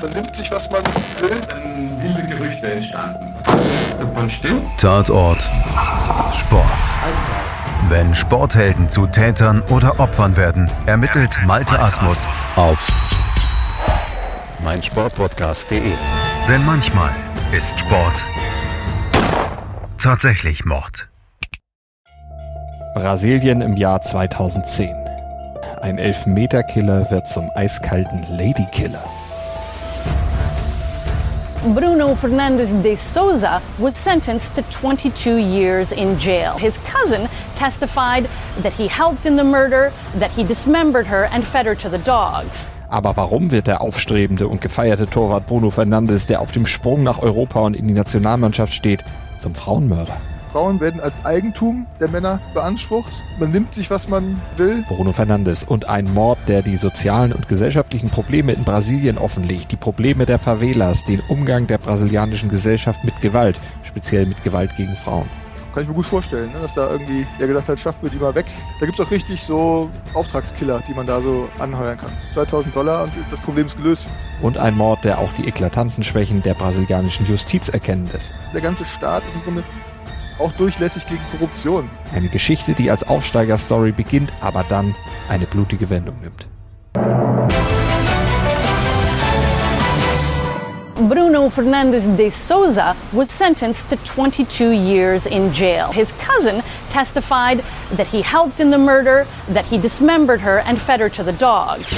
Man nimmt sich, was man will. Dann wilde Gerüchte entstanden. Davon stimmt. Tatort Sport. Wenn Sporthelden zu Tätern oder Opfern werden, ermittelt Malte Asmus auf meinsportpodcast.de. Denn manchmal ist Sport tatsächlich Mord. Brasilien im Jahr 2010. Ein Elfmeterkiller wird zum eiskalten Ladykiller. Bruno Fernandes de Souza was sentenced to 22 years in jail. His cousin testified that he helped in the murder, that he dismembered her and fed her to the dogs. Aber warum wird der aufstrebende und gefeierte Torwart Bruno Fernandes, der auf dem Sprung nach Europa und in die Nationalmannschaft steht, zum Frauenmörder? Frauen werden als Eigentum der Männer beansprucht. Man nimmt sich, was man will. Bruno Fernandes und ein Mord, der die sozialen und gesellschaftlichen Probleme in Brasilien offenlegt, die Probleme der Favelas, den Umgang der brasilianischen Gesellschaft mit Gewalt, speziell mit Gewalt gegen Frauen. Kann ich mir gut vorstellen, ne, dass da irgendwie der gesagt hat, schafft mir die mal weg. Da gibt es auch richtig so Auftragskiller, die man da so anheuern kann. 2000 Dollar und das Problem ist gelöst. Und ein Mord, der auch die eklatanten Schwächen der brasilianischen Justiz erkennen lässt. Der ganze Staat ist im Grunde auch durchlässig gegen Korruption. Eine Geschichte, die als Aufsteigerstory beginnt, aber dann eine blutige Wendung nimmt. Bruno Fernandes de Souza was sentenced to 22 years in jail. His cousin testified that he helped in the murder, that he dismembered her and fed her to the dogs.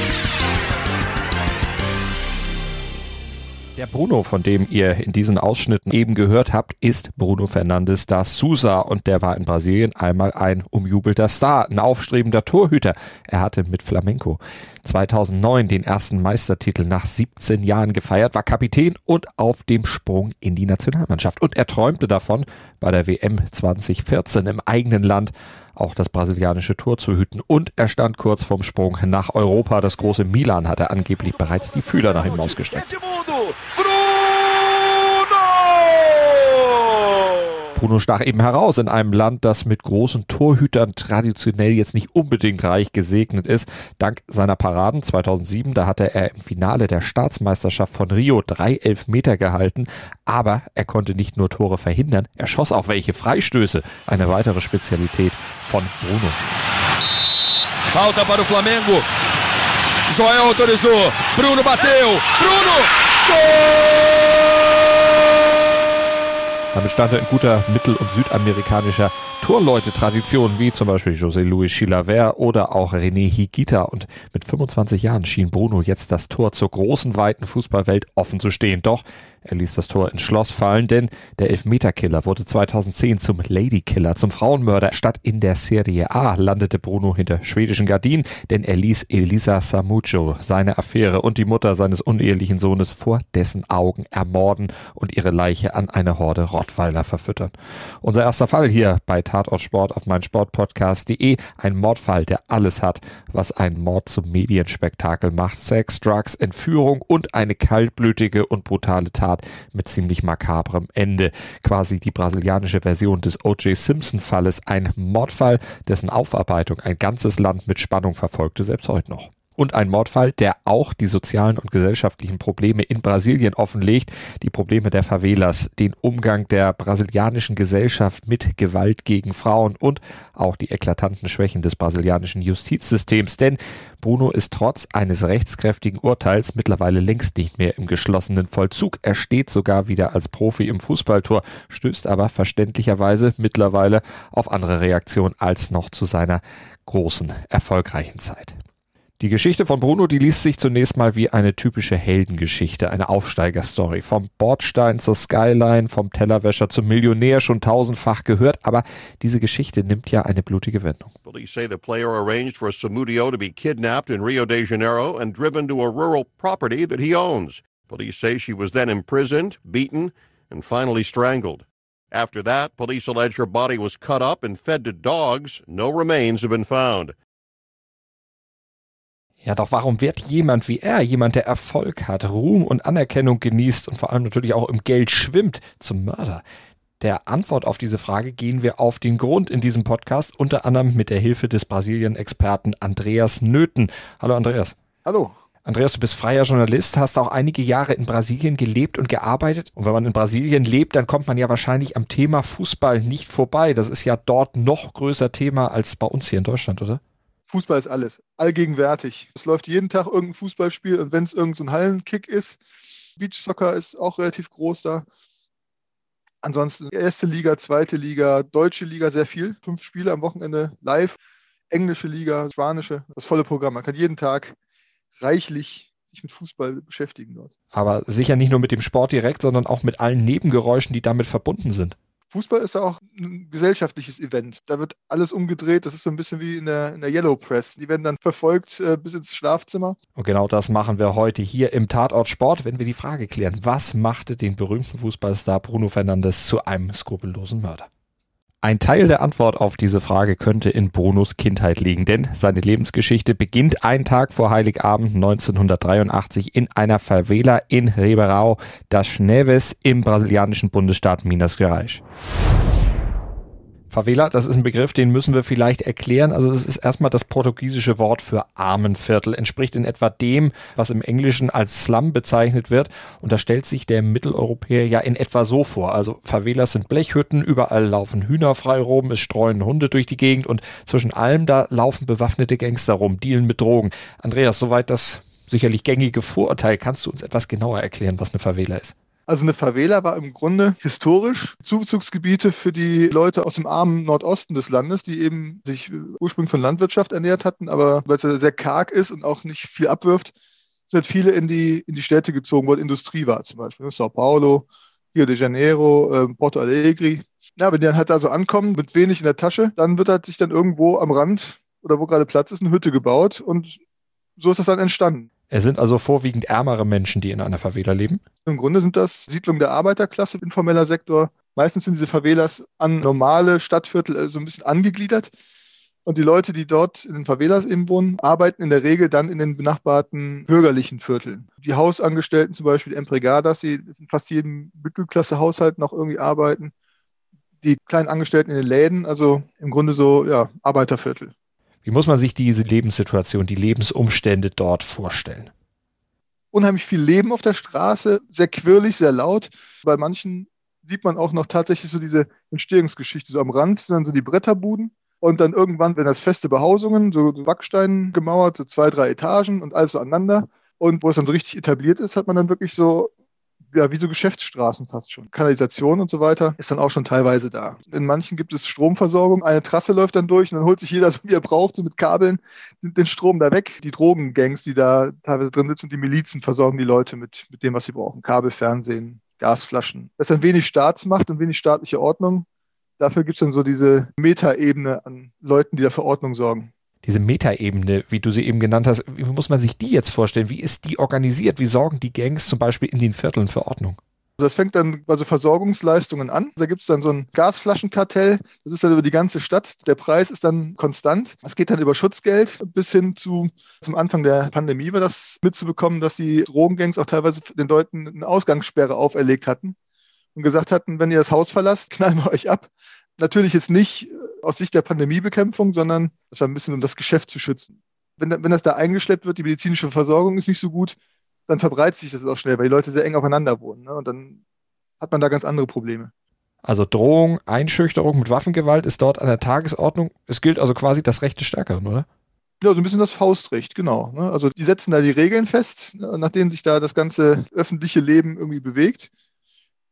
Der Bruno, von dem ihr in diesen Ausschnitten eben gehört habt, ist Bruno Fernandes da Souza und der war in Brasilien einmal ein umjubelter Star, ein aufstrebender Torhüter. Er hatte mit Flamenco 2009 den ersten Meistertitel nach 17 Jahren gefeiert, war Kapitän und auf dem Sprung in die Nationalmannschaft. Und er träumte davon, bei der WM 2014 im eigenen Land auch das brasilianische Tor zu hüten. Und er stand kurz vorm Sprung nach Europa. Das große Milan hatte angeblich bereits die Fühler nach ihm ausgestreckt. Bruno stach eben heraus in einem Land, das mit großen Torhütern traditionell jetzt nicht unbedingt reich gesegnet ist. Dank seiner Paraden 2007, da hatte er im Finale der Staatsmeisterschaft von Rio drei Elfmeter gehalten. Aber er konnte nicht nur Tore verhindern, er schoss auch welche Freistöße. Eine weitere Spezialität von Bruno. Falta para o Flamengo. Joel autorizou. Bruno bateu. Bruno! Gol! Damit stand er in guter mittel- und südamerikanischer Torleute-Tradition, wie zum Beispiel José Luis Chilavert oder auch René Higuita. Und mit 25 Jahren schien Bruno jetzt das Tor zur großen, weiten Fußballwelt offen zu stehen. Doch er ließ das Tor ins Schloss fallen, denn der Elfmeterkiller wurde 2010 zum Ladykiller, zum Frauenmörder. Statt in der Serie A landete Bruno hinter schwedischen Gardinen, denn er ließ Elisa Samuccio, seine Affäre und die Mutter seines unehelichen Sohnes vor dessen Augen ermorden und ihre Leiche an eine Horde Rottweiler verfüttern. Unser erster Fall hier bei Tatort Sport auf meinsportpodcast.de. Ein Mordfall, der alles hat, was ein Mord zum Medienspektakel macht. Sex, Drugs, Entführung und eine kaltblütige und brutale Tat Tat mit ziemlich makabrem Ende. Quasi die brasilianische Version des O.J. Simpson-Falles, ein Mordfall, dessen Aufarbeitung ein ganzes Land mit Spannung verfolgte, selbst heute noch und ein Mordfall, der auch die sozialen und gesellschaftlichen Probleme in Brasilien offenlegt, die Probleme der Favelas, den Umgang der brasilianischen Gesellschaft mit Gewalt gegen Frauen und auch die eklatanten Schwächen des brasilianischen Justizsystems. Denn Bruno ist trotz eines rechtskräftigen Urteils mittlerweile längst nicht mehr im geschlossenen Vollzug. Er steht sogar wieder als Profi im Fußballtor, stößt aber verständlicherweise mittlerweile auf andere Reaktionen als noch zu seiner großen, erfolgreichen Zeit. Die Geschichte von Bruno, die liest sich zunächst mal wie eine typische Heldengeschichte, eine Aufsteigerstory. Vom Bordstein zur Skyline, vom Tellerwäscher zum Millionär schon tausendfach gehört, aber diese Geschichte nimmt ja eine blutige Wendung. Police say the player arranged for Samudio to be kidnapped in Rio de Janeiro and driven to a rural property that he owns. Police say she was then imprisoned, beaten, and finally strangled. After that, police allege her body was cut up and fed to dogs. No remains have been found. Ja, doch warum wird jemand wie er, jemand, der Erfolg hat, Ruhm und Anerkennung genießt und vor allem natürlich auch im Geld schwimmt, zum Mörder? Der Antwort auf diese Frage gehen wir auf den Grund in diesem Podcast, unter anderem mit der Hilfe des Brasilien-Experten Andreas Nöten. Hallo Andreas. Hallo. Andreas, du bist freier Journalist, hast auch einige Jahre in Brasilien gelebt und gearbeitet. Und wenn man in Brasilien lebt, dann kommt man ja wahrscheinlich am Thema Fußball nicht vorbei. Das ist ja dort noch größer Thema als bei uns hier in Deutschland, oder? Fußball ist alles, allgegenwärtig. Es läuft jeden Tag irgendein Fußballspiel und wenn es irgendein so Hallenkick ist, Beachsoccer ist auch relativ groß da. Ansonsten erste Liga, zweite Liga, deutsche Liga sehr viel. Fünf Spiele am Wochenende live. Englische Liga, spanische, das volle Programm. Man kann jeden Tag reichlich sich mit Fußball beschäftigen dort. Aber sicher nicht nur mit dem Sport direkt, sondern auch mit allen Nebengeräuschen, die damit verbunden sind. Fußball ist auch ein gesellschaftliches Event. Da wird alles umgedreht. Das ist so ein bisschen wie in der, in der Yellow Press. Die werden dann verfolgt äh, bis ins Schlafzimmer. Und genau das machen wir heute hier im Tatort Sport, wenn wir die Frage klären, was machte den berühmten Fußballstar Bruno Fernandes zu einem skrupellosen Mörder? Ein Teil der Antwort auf diese Frage könnte in Brunos Kindheit liegen, denn seine Lebensgeschichte beginnt einen Tag vor Heiligabend 1983 in einer Favela in Ribeirão das Neves im brasilianischen Bundesstaat Minas Gerais. Favela, das ist ein Begriff, den müssen wir vielleicht erklären. Also es ist erstmal das portugiesische Wort für Armenviertel, entspricht in etwa dem, was im Englischen als Slum bezeichnet wird. Und da stellt sich der Mitteleuropäer ja in etwa so vor. Also Favelas sind Blechhütten, überall laufen Hühner frei rum, es streuen Hunde durch die Gegend und zwischen allem da laufen bewaffnete Gangster rum, dealen mit Drogen. Andreas, soweit das sicherlich gängige Vorurteil, kannst du uns etwas genauer erklären, was eine Favela ist? Also eine Favela war im Grunde historisch Zuzugsgebiete für die Leute aus dem armen Nordosten des Landes, die eben sich ursprünglich von Landwirtschaft ernährt hatten, aber weil es ja sehr karg ist und auch nicht viel abwirft, sind viele in die, in die Städte gezogen, wo Industrie war zum Beispiel. Sao Paulo, Rio de Janeiro, äh, Porto Alegre. Ja, wenn die dann halt also ankommen mit wenig in der Tasche, dann wird halt sich dann irgendwo am Rand oder wo gerade Platz ist, eine Hütte gebaut und so ist das dann entstanden. Es sind also vorwiegend ärmere Menschen, die in einer Favela leben? Im Grunde sind das Siedlungen der Arbeiterklasse, informeller Sektor. Meistens sind diese Favelas an normale Stadtviertel also ein bisschen angegliedert. Und die Leute, die dort in den Favelas eben wohnen, arbeiten in der Regel dann in den benachbarten bürgerlichen Vierteln. Die Hausangestellten zum Beispiel, die Empregadas, die in fast jedem Mittelklasse-Haushalt noch irgendwie arbeiten. Die kleinen Angestellten in den Läden, also im Grunde so, ja, Arbeiterviertel. Wie muss man sich diese Lebenssituation, die Lebensumstände dort vorstellen? Unheimlich viel Leben auf der Straße, sehr quirlig, sehr laut. Bei manchen sieht man auch noch tatsächlich so diese Entstehungsgeschichte. So am Rand sind dann so die Bretterbuden. Und dann irgendwann, wenn das feste Behausungen, so Backstein gemauert, so zwei, drei Etagen und alles so aneinander. Und wo es dann so richtig etabliert ist, hat man dann wirklich so ja, wie so Geschäftsstraßen fast schon. Kanalisation und so weiter ist dann auch schon teilweise da. In manchen gibt es Stromversorgung. Eine Trasse läuft dann durch und dann holt sich jeder, wie er braucht, so mit Kabeln den Strom da weg. Die Drogengangs, die da teilweise drin sitzen, die Milizen versorgen die Leute mit, mit dem, was sie brauchen. Kabel, Fernsehen, Gasflaschen. Das ist dann wenig Staatsmacht und wenig staatliche Ordnung. Dafür gibt es dann so diese Metaebene an Leuten, die da für Ordnung sorgen diese Metaebene, wie du sie eben genannt hast, wie muss man sich die jetzt vorstellen? Wie ist die organisiert? Wie sorgen die Gangs zum Beispiel in den Vierteln für Ordnung? Das fängt dann bei so Versorgungsleistungen an. Da gibt es dann so ein Gasflaschenkartell. Das ist dann über die ganze Stadt. Der Preis ist dann konstant. Es geht dann über Schutzgeld bis hin zu, zum Anfang der Pandemie war das mitzubekommen, dass die Drogengangs auch teilweise den Leuten eine Ausgangssperre auferlegt hatten und gesagt hatten, wenn ihr das Haus verlasst, knallen wir euch ab. Natürlich jetzt nicht äh, aus Sicht der Pandemiebekämpfung, sondern das war ein bisschen, um das Geschäft zu schützen. Wenn, wenn das da eingeschleppt wird, die medizinische Versorgung ist nicht so gut, dann verbreitet sich das auch schnell, weil die Leute sehr eng aufeinander wohnen. Ne? Und dann hat man da ganz andere Probleme. Also Drohung, Einschüchterung mit Waffengewalt ist dort an der Tagesordnung. Es gilt also quasi das Recht des Stärkeren, oder? Ja, so ein bisschen das Faustrecht, genau. Ne? Also die setzen da die Regeln fest, ne? nach denen sich da das ganze öffentliche Leben irgendwie bewegt.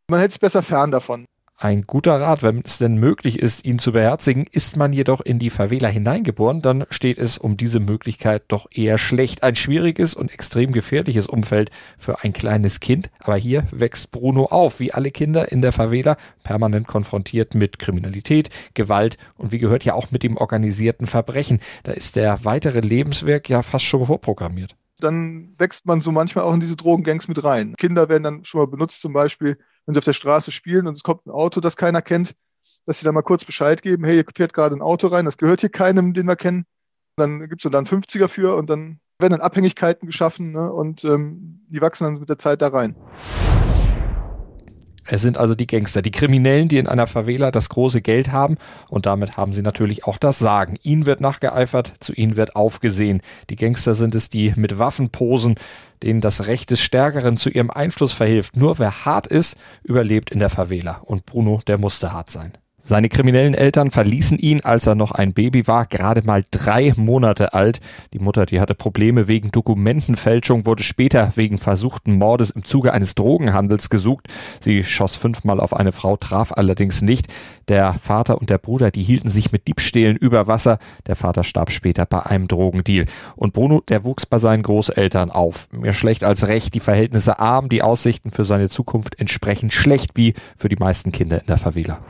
Man hält sich besser fern davon. Ein guter Rat, wenn es denn möglich ist, ihn zu beherzigen, ist man jedoch in die Favela hineingeboren, dann steht es um diese Möglichkeit doch eher schlecht. Ein schwieriges und extrem gefährliches Umfeld für ein kleines Kind, aber hier wächst Bruno auf, wie alle Kinder in der Favela, permanent konfrontiert mit Kriminalität, Gewalt und wie gehört ja auch mit dem organisierten Verbrechen. Da ist der weitere Lebenswerk ja fast schon vorprogrammiert dann wächst man so manchmal auch in diese Drogengangs mit rein. Kinder werden dann schon mal benutzt, zum Beispiel wenn sie auf der Straße spielen und es kommt ein Auto, das keiner kennt, dass sie dann mal kurz Bescheid geben, hey, hier fährt gerade ein Auto rein, das gehört hier keinem, den wir kennen. Dann gibt es dann 50er für und dann werden dann Abhängigkeiten geschaffen ne, und ähm, die wachsen dann mit der Zeit da rein. Es sind also die Gangster, die Kriminellen, die in einer Favela das große Geld haben und damit haben sie natürlich auch das Sagen. Ihnen wird nachgeeifert, zu ihnen wird aufgesehen. Die Gangster sind es, die mit Waffen posen, denen das Recht des Stärkeren zu ihrem Einfluss verhilft. Nur wer hart ist, überlebt in der Favela und Bruno, der musste hart sein. Seine kriminellen Eltern verließen ihn, als er noch ein Baby war, gerade mal drei Monate alt. Die Mutter, die hatte Probleme wegen Dokumentenfälschung, wurde später wegen versuchten Mordes im Zuge eines Drogenhandels gesucht. Sie schoss fünfmal auf eine Frau, traf allerdings nicht. Der Vater und der Bruder, die hielten sich mit Diebstählen über Wasser. Der Vater starb später bei einem Drogendeal. Und Bruno, der wuchs bei seinen Großeltern auf. Mehr schlecht als recht, die Verhältnisse arm, die Aussichten für seine Zukunft entsprechend schlecht wie für die meisten Kinder in der Favela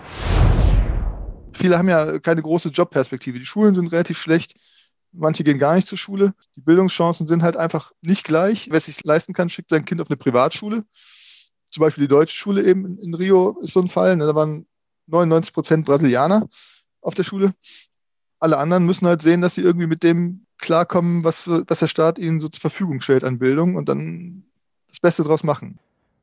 viele haben ja keine große Jobperspektive. Die Schulen sind relativ schlecht. Manche gehen gar nicht zur Schule. Die Bildungschancen sind halt einfach nicht gleich. Wer es sich leisten kann, schickt sein Kind auf eine Privatschule. Zum Beispiel die deutsche Schule eben in Rio ist so ein Fall. Da waren 99 Prozent Brasilianer auf der Schule. Alle anderen müssen halt sehen, dass sie irgendwie mit dem klarkommen, was, was der Staat ihnen so zur Verfügung stellt an Bildung und dann das Beste draus machen.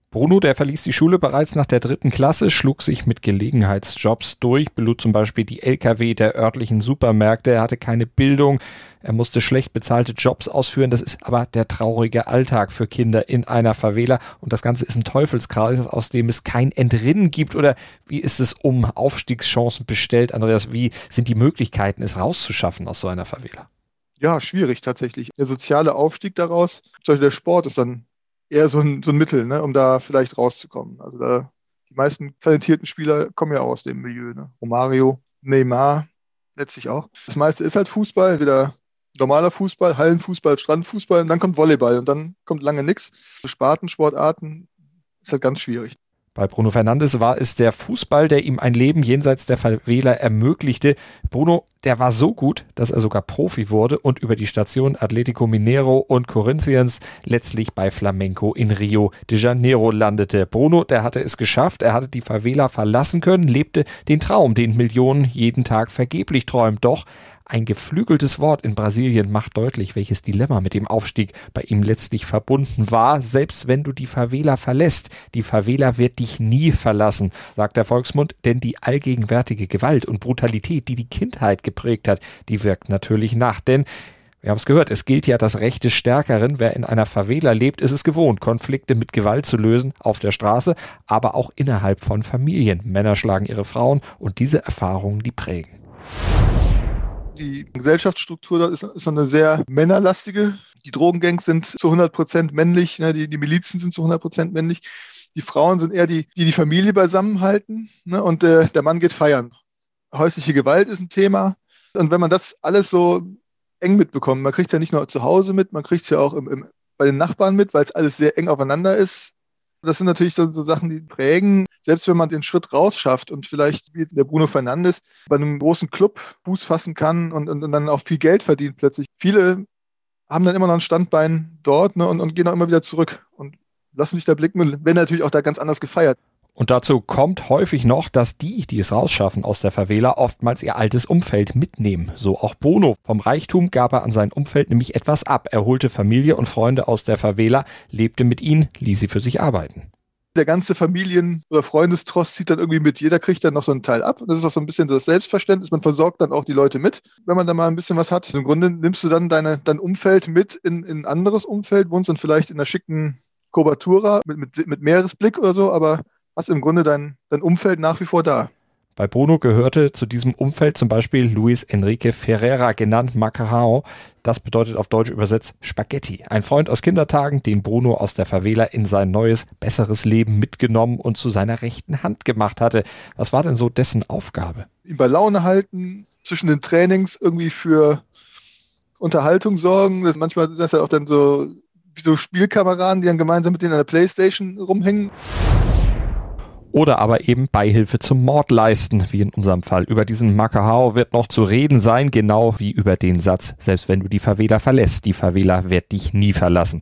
Bruno, der verließ die Schule bereits nach der dritten Klasse, schlug sich mit Gelegenheitsjobs durch, belud zum Beispiel die Lkw der örtlichen Supermärkte, er hatte keine Bildung, er musste schlecht bezahlte Jobs ausführen, das ist aber der traurige Alltag für Kinder in einer Favela. Und das Ganze ist ein Teufelskreis, aus dem es kein Entrinnen gibt. Oder wie ist es um Aufstiegschancen bestellt, Andreas, wie sind die Möglichkeiten, es rauszuschaffen aus so einer Favela? Ja, schwierig tatsächlich. Der soziale Aufstieg daraus, zum Beispiel der Sport ist dann eher so ein, so ein Mittel, ne, um da vielleicht rauszukommen. Also da, die meisten talentierten Spieler kommen ja aus dem Milieu. Ne? Romario, Neymar, letztlich auch. Das meiste ist halt Fußball, entweder normaler Fußball, Hallenfußball, Strandfußball und dann kommt Volleyball und dann kommt lange nichts. Spartensportarten ist halt ganz schwierig. Bei Bruno Fernandes war es der Fußball, der ihm ein Leben jenseits der Favela ermöglichte. Bruno, der war so gut, dass er sogar Profi wurde und über die Station Atletico Mineiro und Corinthians letztlich bei Flamenco in Rio de Janeiro landete. Bruno, der hatte es geschafft, er hatte die Favela verlassen können, lebte den Traum, den Millionen jeden Tag vergeblich träumen. Doch ein geflügeltes Wort in Brasilien macht deutlich, welches Dilemma mit dem Aufstieg bei ihm letztlich verbunden war. Selbst wenn du die Favela verlässt, die Favela wird dich nie verlassen, sagt der Volksmund, denn die allgegenwärtige Gewalt und Brutalität, die die Kindheit geprägt hat, die wirkt natürlich nach. Denn wir haben es gehört, es gilt ja das Recht des Stärkeren. Wer in einer Favela lebt, ist es gewohnt, Konflikte mit Gewalt zu lösen, auf der Straße, aber auch innerhalb von Familien. Männer schlagen ihre Frauen und diese Erfahrungen, die prägen die Gesellschaftsstruktur dort ist, ist eine sehr männerlastige. Die Drogengangs sind zu 100 Prozent männlich, ne? die, die Milizen sind zu 100 Prozent männlich. Die Frauen sind eher die, die die Familie beisammenhalten ne? und äh, der Mann geht feiern. Häusliche Gewalt ist ein Thema. Und wenn man das alles so eng mitbekommt, man kriegt es ja nicht nur zu Hause mit, man kriegt es ja auch im, im, bei den Nachbarn mit, weil es alles sehr eng aufeinander ist. Das sind natürlich so, so Sachen, die prägen selbst wenn man den Schritt rausschafft und vielleicht wie der Bruno Fernandes bei einem großen Club Fuß fassen kann und, und, und dann auch viel Geld verdient plötzlich. Viele haben dann immer noch ein Standbein dort ne, und, und gehen auch immer wieder zurück und lassen sich da blicken und werden natürlich auch da ganz anders gefeiert. Und dazu kommt häufig noch, dass die, die es rausschaffen aus der Favela, oftmals ihr altes Umfeld mitnehmen. So auch Bono. Vom Reichtum gab er an sein Umfeld nämlich etwas ab. Er holte Familie und Freunde aus der Favela, lebte mit ihnen, ließ sie für sich arbeiten der ganze Familien- oder Freundestrost zieht dann irgendwie mit. Jeder kriegt dann noch so einen Teil ab. Das ist auch so ein bisschen das Selbstverständnis. Man versorgt dann auch die Leute mit, wenn man da mal ein bisschen was hat. Im Grunde nimmst du dann deine, dein Umfeld mit in, in ein anderes Umfeld, wohnst dann vielleicht in einer schicken Kubatura mit, mit, mit Meeresblick oder so, aber hast im Grunde dein, dein Umfeld nach wie vor da. Bei Bruno gehörte zu diesem Umfeld zum Beispiel Luis Enrique Ferreira, genannt Macarao. Das bedeutet auf Deutsch übersetzt Spaghetti. Ein Freund aus Kindertagen, den Bruno aus der Favela in sein neues, besseres Leben mitgenommen und zu seiner rechten Hand gemacht hatte. Was war denn so dessen Aufgabe? Ihn bei Laune halten, zwischen den Trainings irgendwie für Unterhaltung sorgen. Das manchmal sind das ja auch dann so wie so Spielkameraden, die dann gemeinsam mit denen an der Playstation rumhängen oder aber eben Beihilfe zum Mord leisten, wie in unserem Fall. Über diesen Makahao wird noch zu reden sein, genau wie über den Satz, selbst wenn du die Favela verlässt, die Favela wird dich nie verlassen.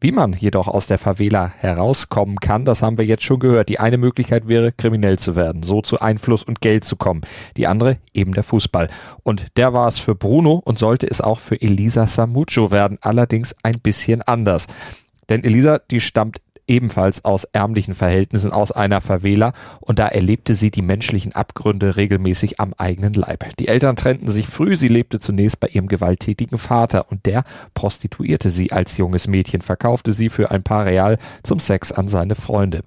Wie man jedoch aus der Favela herauskommen kann, das haben wir jetzt schon gehört. Die eine Möglichkeit wäre, kriminell zu werden, so zu Einfluss und Geld zu kommen. Die andere eben der Fußball. Und der war es für Bruno und sollte es auch für Elisa Samucho werden, allerdings ein bisschen anders. Denn Elisa, die stammt ebenfalls aus ärmlichen Verhältnissen, aus einer Favela und da erlebte sie die menschlichen Abgründe regelmäßig am eigenen Leib. Die Eltern trennten sich früh, sie lebte zunächst bei ihrem gewalttätigen Vater und der prostituierte sie als junges Mädchen, verkaufte sie für ein paar Real zum Sex an seine Freunde.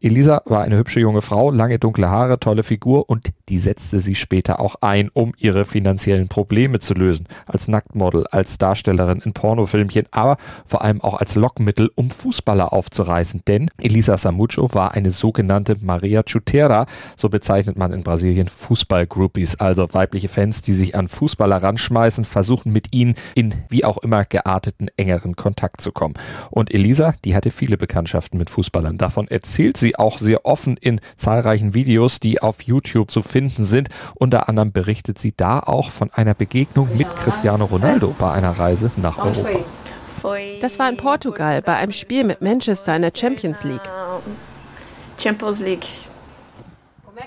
Elisa war eine hübsche junge Frau, lange dunkle Haare, tolle Figur und die setzte sie später auch ein, um ihre finanziellen Probleme zu lösen. Als Nacktmodel, als Darstellerin in Pornofilmchen, aber vor allem auch als Lockmittel, um Fußballer aufzureißen. Denn Elisa Samucho war eine sogenannte Maria Chutera, so bezeichnet man in Brasilien Fußballgroupies, also weibliche Fans, die sich an Fußballer ranschmeißen, versuchen mit ihnen in wie auch immer gearteten engeren Kontakt zu kommen. Und Elisa, die hatte viele Bekanntschaften mit Fußballern. Davon erzählt sie sie auch sehr offen in zahlreichen Videos, die auf YouTube zu finden sind. Unter anderem berichtet sie da auch von einer Begegnung mit Cristiano Ronaldo bei einer Reise nach Europa. Das war in Portugal bei einem Spiel mit Manchester in der Champions League. Champions League.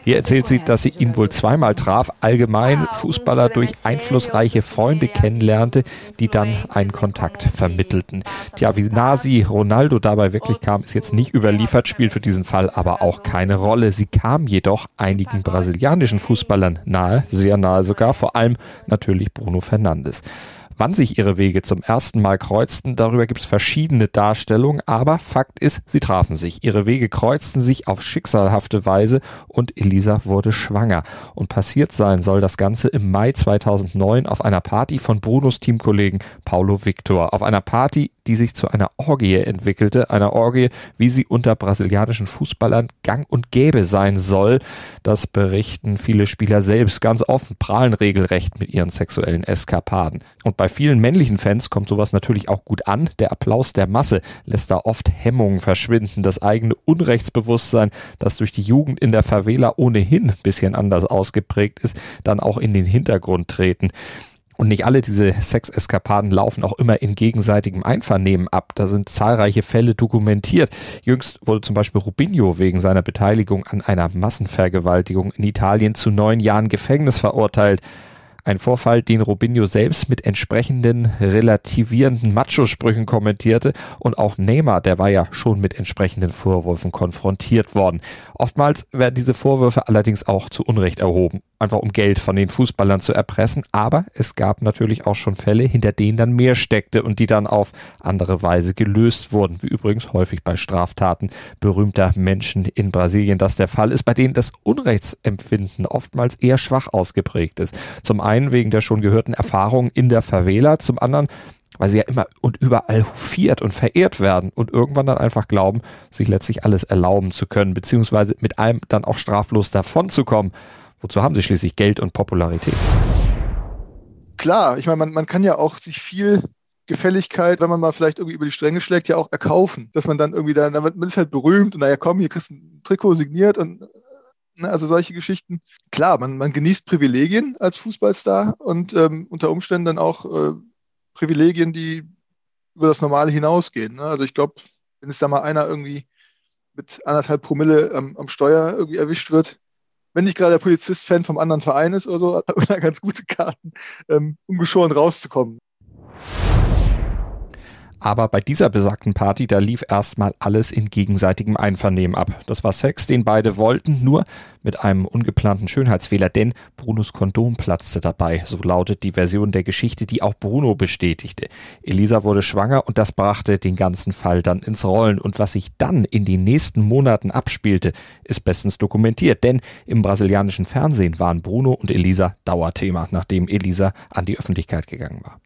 Hier erzählt sie, dass sie ihn wohl zweimal traf, allgemein Fußballer durch einflussreiche Freunde kennenlernte, die dann einen Kontakt vermittelten. Tja, wie nah sie Ronaldo dabei wirklich kam, ist jetzt nicht überliefert, spielt für diesen Fall aber auch keine Rolle. Sie kam jedoch einigen brasilianischen Fußballern nahe, sehr nahe sogar, vor allem natürlich Bruno Fernandes. Wann sich ihre Wege zum ersten Mal kreuzten, darüber gibt es verschiedene Darstellungen, aber Fakt ist, sie trafen sich. Ihre Wege kreuzten sich auf schicksalhafte Weise und Elisa wurde schwanger. Und passiert sein soll das Ganze im Mai 2009 auf einer Party von Brunos Teamkollegen Paulo Victor. Auf einer Party, die sich zu einer Orgie entwickelte, einer Orgie, wie sie unter brasilianischen Fußballern gang und gäbe sein soll. Das berichten viele Spieler selbst ganz offen, prahlen regelrecht mit ihren sexuellen Eskapaden. Und bei vielen männlichen Fans kommt sowas natürlich auch gut an. Der Applaus der Masse lässt da oft Hemmungen verschwinden. Das eigene Unrechtsbewusstsein, das durch die Jugend in der Favela ohnehin ein bisschen anders ausgeprägt ist, dann auch in den Hintergrund treten. Und nicht alle diese Sexeskapaden laufen auch immer in gegenseitigem Einvernehmen ab. Da sind zahlreiche Fälle dokumentiert. Jüngst wurde zum Beispiel Rubinho wegen seiner Beteiligung an einer Massenvergewaltigung in Italien zu neun Jahren Gefängnis verurteilt. Ein Vorfall, den Robinho selbst mit entsprechenden relativierenden Macho-Sprüchen kommentierte und auch Neymar, der war ja schon mit entsprechenden Vorwürfen konfrontiert worden. Oftmals werden diese Vorwürfe allerdings auch zu Unrecht erhoben, einfach um Geld von den Fußballern zu erpressen, aber es gab natürlich auch schon Fälle, hinter denen dann mehr steckte und die dann auf andere Weise gelöst wurden, wie übrigens häufig bei Straftaten berühmter Menschen in Brasilien das der Fall ist, bei denen das Unrechtsempfinden oftmals eher schwach ausgeprägt ist. Zum wegen der schon gehörten Erfahrungen in der Favela, zum anderen weil sie ja immer und überall hofiert und verehrt werden und irgendwann dann einfach glauben, sich letztlich alles erlauben zu können, beziehungsweise mit allem dann auch straflos davonzukommen. Wozu haben sie schließlich Geld und Popularität? Klar, ich meine, man, man kann ja auch sich viel Gefälligkeit, wenn man mal vielleicht irgendwie über die Stränge schlägt, ja auch erkaufen. Dass man dann irgendwie da, man ist halt berühmt und naja, komm, hier kriegst du ein Trikot signiert und also solche Geschichten. Klar, man, man genießt Privilegien als Fußballstar und ähm, unter Umständen dann auch äh, Privilegien, die über das Normale hinausgehen. Ne? Also ich glaube, wenn es da mal einer irgendwie mit anderthalb Promille am, am Steuer irgendwie erwischt wird, wenn nicht gerade der Polizist Fan vom anderen Verein ist oder so, hat man da ganz gute Karten, ähm, um geschoren rauszukommen. Aber bei dieser besagten Party, da lief erstmal alles in gegenseitigem Einvernehmen ab. Das war Sex, den beide wollten, nur mit einem ungeplanten Schönheitsfehler, denn Brunos Kondom platzte dabei. So lautet die Version der Geschichte, die auch Bruno bestätigte. Elisa wurde schwanger und das brachte den ganzen Fall dann ins Rollen. Und was sich dann in den nächsten Monaten abspielte, ist bestens dokumentiert, denn im brasilianischen Fernsehen waren Bruno und Elisa Dauerthema, nachdem Elisa an die Öffentlichkeit gegangen war.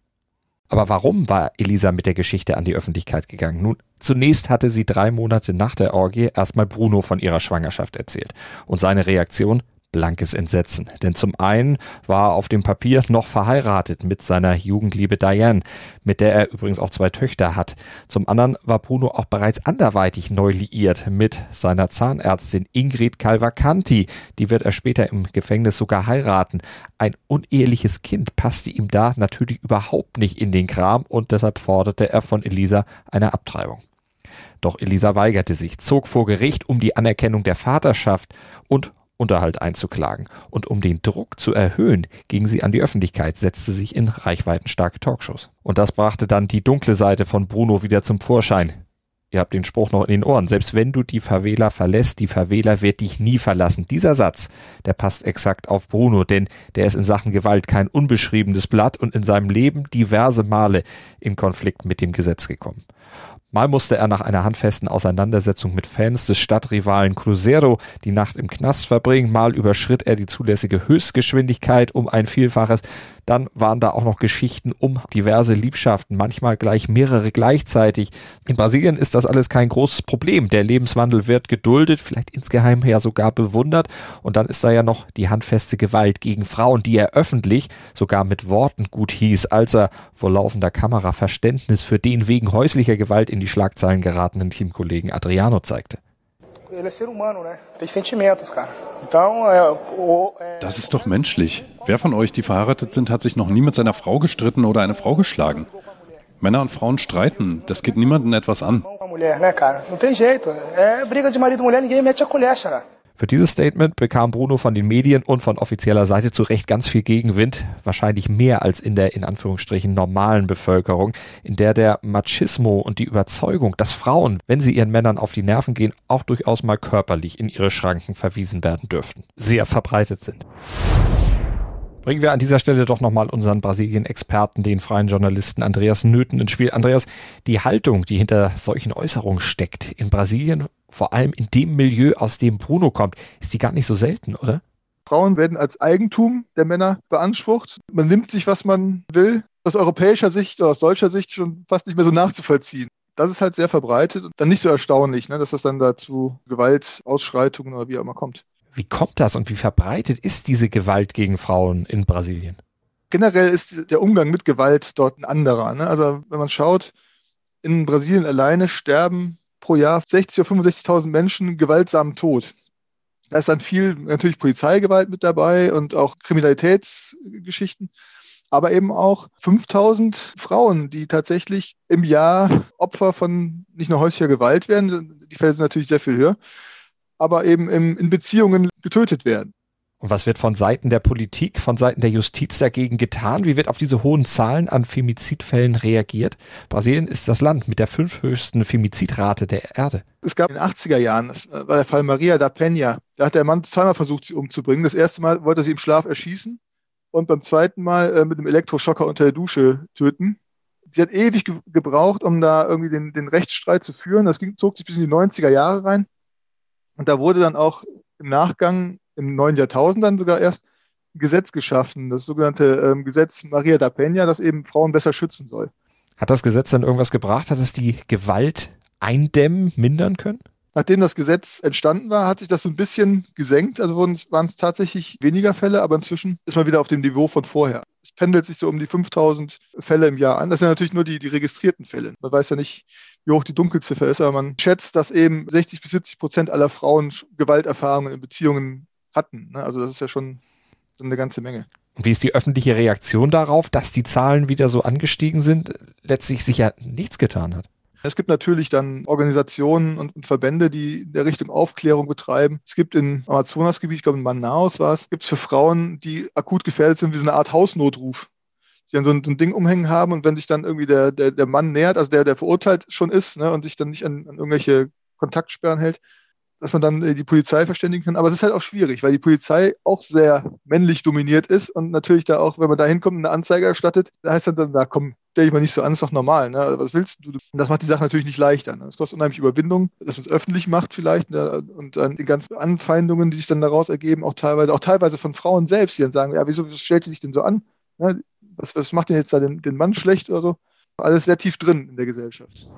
Aber warum war Elisa mit der Geschichte an die Öffentlichkeit gegangen? Nun, zunächst hatte sie drei Monate nach der Orgie erstmal Bruno von ihrer Schwangerschaft erzählt. Und seine Reaktion? Blankes Entsetzen. Denn zum einen war er auf dem Papier noch verheiratet mit seiner Jugendliebe Diane, mit der er übrigens auch zwei Töchter hat. Zum anderen war Bruno auch bereits anderweitig neu liiert mit seiner Zahnärztin Ingrid Calvacanti. Die wird er später im Gefängnis sogar heiraten. Ein uneheliches Kind passte ihm da natürlich überhaupt nicht in den Kram und deshalb forderte er von Elisa eine Abtreibung. Doch Elisa weigerte sich, zog vor Gericht um die Anerkennung der Vaterschaft und Unterhalt einzuklagen. Und um den Druck zu erhöhen, ging sie an die Öffentlichkeit, setzte sich in reichweitenstarke Talkshows. Und das brachte dann die dunkle Seite von Bruno wieder zum Vorschein. Ihr habt den Spruch noch in den Ohren. Selbst wenn du die Favela verlässt, die Favela wird dich nie verlassen. Dieser Satz, der passt exakt auf Bruno, denn der ist in Sachen Gewalt kein unbeschriebenes Blatt und in seinem Leben diverse Male in Konflikt mit dem Gesetz gekommen. Mal musste er nach einer handfesten Auseinandersetzung mit Fans des Stadtrivalen Cruzeiro die Nacht im Knast verbringen, mal überschritt er die zulässige Höchstgeschwindigkeit um ein Vielfaches, dann waren da auch noch Geschichten um diverse Liebschaften, manchmal gleich mehrere gleichzeitig. In Brasilien ist das alles kein großes Problem. Der Lebenswandel wird geduldet, vielleicht insgeheim ja sogar bewundert. Und dann ist da ja noch die handfeste Gewalt gegen Frauen, die er öffentlich sogar mit Worten gut hieß, als er vor laufender Kamera Verständnis für den wegen häuslicher Gewalt in die Schlagzeilen geratenen Teamkollegen Adriano zeigte. Das ist doch menschlich. Wer von euch, die verheiratet sind, hat sich noch nie mit seiner Frau gestritten oder eine Frau geschlagen? Männer und Frauen streiten, das geht niemandem etwas an. Für dieses Statement bekam Bruno von den Medien und von offizieller Seite zu Recht ganz viel Gegenwind, wahrscheinlich mehr als in der in Anführungsstrichen normalen Bevölkerung, in der der Machismo und die Überzeugung, dass Frauen, wenn sie ihren Männern auf die Nerven gehen, auch durchaus mal körperlich in ihre Schranken verwiesen werden dürften, sehr verbreitet sind. Bringen wir an dieser Stelle doch nochmal unseren Brasilien-Experten, den freien Journalisten Andreas Nöten ins Spiel. Andreas, die Haltung, die hinter solchen Äußerungen steckt in Brasilien vor allem in dem Milieu, aus dem Bruno kommt, ist die gar nicht so selten, oder? Frauen werden als Eigentum der Männer beansprucht. Man nimmt sich, was man will. Aus europäischer Sicht oder aus deutscher Sicht schon fast nicht mehr so nachzuvollziehen. Das ist halt sehr verbreitet und dann nicht so erstaunlich, ne, dass das dann dazu Gewaltausschreitungen oder wie auch immer kommt. Wie kommt das und wie verbreitet ist diese Gewalt gegen Frauen in Brasilien? Generell ist der Umgang mit Gewalt dort ein anderer. Ne? Also wenn man schaut, in Brasilien alleine sterben pro Jahr 60.000 oder 65.000 Menschen gewaltsamen Tod. Da ist dann viel natürlich Polizeigewalt mit dabei und auch Kriminalitätsgeschichten, aber eben auch 5000 Frauen, die tatsächlich im Jahr Opfer von nicht nur häuslicher Gewalt werden, die Fälle sind natürlich sehr viel höher, aber eben in Beziehungen getötet werden. Und was wird von Seiten der Politik, von Seiten der Justiz dagegen getan? Wie wird auf diese hohen Zahlen an Femizidfällen reagiert? Brasilien ist das Land mit der fünfhöchsten Femizidrate der Erde. Es gab in den 80er Jahren, das war der Fall Maria da Peña, da hat der Mann zweimal versucht, sie umzubringen. Das erste Mal wollte er sie im Schlaf erschießen und beim zweiten Mal äh, mit einem Elektroschocker unter der Dusche töten. Sie hat ewig ge gebraucht, um da irgendwie den, den Rechtsstreit zu führen. Das ging, zog sich bis in die 90er Jahre rein. Und da wurde dann auch im Nachgang im neuen Jahrtausend dann sogar erst ein Gesetz geschaffen, das sogenannte ähm, Gesetz Maria da Peña, das eben Frauen besser schützen soll. Hat das Gesetz dann irgendwas gebracht? Hat es die Gewalt eindämmen, mindern können? Nachdem das Gesetz entstanden war, hat sich das so ein bisschen gesenkt. Also waren es tatsächlich weniger Fälle, aber inzwischen ist man wieder auf dem Niveau von vorher. Es pendelt sich so um die 5000 Fälle im Jahr an. Das sind natürlich nur die, die registrierten Fälle. Man weiß ja nicht, wie hoch die Dunkelziffer ist, aber man schätzt, dass eben 60 bis 70 Prozent aller Frauen Gewalterfahrungen in Beziehungen hatten. Ne? Also das ist ja schon eine ganze Menge. Und wie ist die öffentliche Reaktion darauf, dass die Zahlen wieder so angestiegen sind, letztlich sicher nichts getan hat? Es gibt natürlich dann Organisationen und, Verbände, die in der Richtung Aufklärung betreiben. Es gibt im Amazonasgebiet, ich glaube in Manaus war es, gibt es für Frauen, die akut gefährdet sind, wie so eine Art Hausnotruf. Die dann so ein, so ein Ding umhängen haben und wenn sich dann irgendwie der, der, der Mann nähert, also der, der verurteilt schon ist ne, und sich dann nicht an, an irgendwelche Kontaktsperren hält, dass man dann äh, die Polizei verständigen kann. Aber es ist halt auch schwierig, weil die Polizei auch sehr männlich dominiert ist und natürlich da auch, wenn man da hinkommt und eine Anzeige erstattet, da heißt dann, na komm, stell dich mal nicht so an, ist doch normal. Ne? Was willst du? Das macht die Sache natürlich nicht leichter. Ne? Das kostet unheimlich Überwindung, dass man es öffentlich macht vielleicht ne? und dann die ganzen Anfeindungen, die sich dann daraus ergeben, auch teilweise, auch teilweise von Frauen selbst, die dann sagen, ja, wieso stellt sie sich denn so an? Ne? Was, was macht denn jetzt da den, den Mann schlecht oder so? Alles sehr tief drin in der Gesellschaft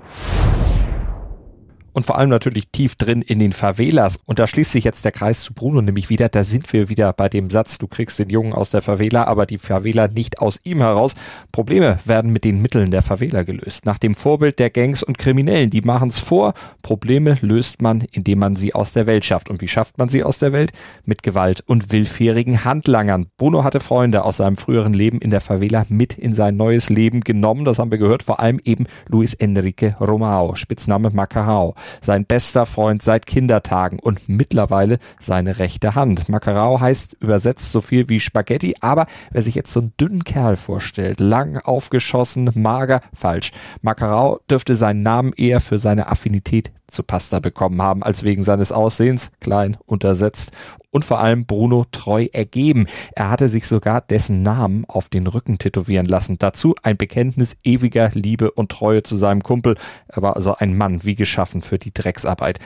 und vor allem natürlich tief drin in den Favelas. Und da schließt sich jetzt der Kreis zu Bruno nämlich wieder. Da sind wir wieder bei dem Satz, du kriegst den Jungen aus der Favela, aber die Favela nicht aus ihm heraus. Probleme werden mit den Mitteln der Favela gelöst. Nach dem Vorbild der Gangs und Kriminellen. Die machen es vor. Probleme löst man, indem man sie aus der Welt schafft. Und wie schafft man sie aus der Welt? Mit Gewalt und willfährigen Handlangern. Bruno hatte Freunde aus seinem früheren Leben in der Favela mit in sein neues Leben genommen. Das haben wir gehört. Vor allem eben Luis Enrique Romao, Spitzname Macahao. Sein bester Freund seit Kindertagen und mittlerweile seine rechte Hand. Macarao heißt übersetzt so viel wie Spaghetti, aber wer sich jetzt so einen dünnen Kerl vorstellt, lang aufgeschossen, mager, falsch. Macarao dürfte seinen Namen eher für seine Affinität zu Pasta bekommen haben, als wegen seines Aussehens, klein, untersetzt und vor allem Bruno treu ergeben. Er hatte sich sogar dessen Namen auf den Rücken tätowieren lassen. Dazu ein Bekenntnis ewiger Liebe und Treue zu seinem Kumpel. Er war also ein Mann wie geschaffen für die Drecksarbeit.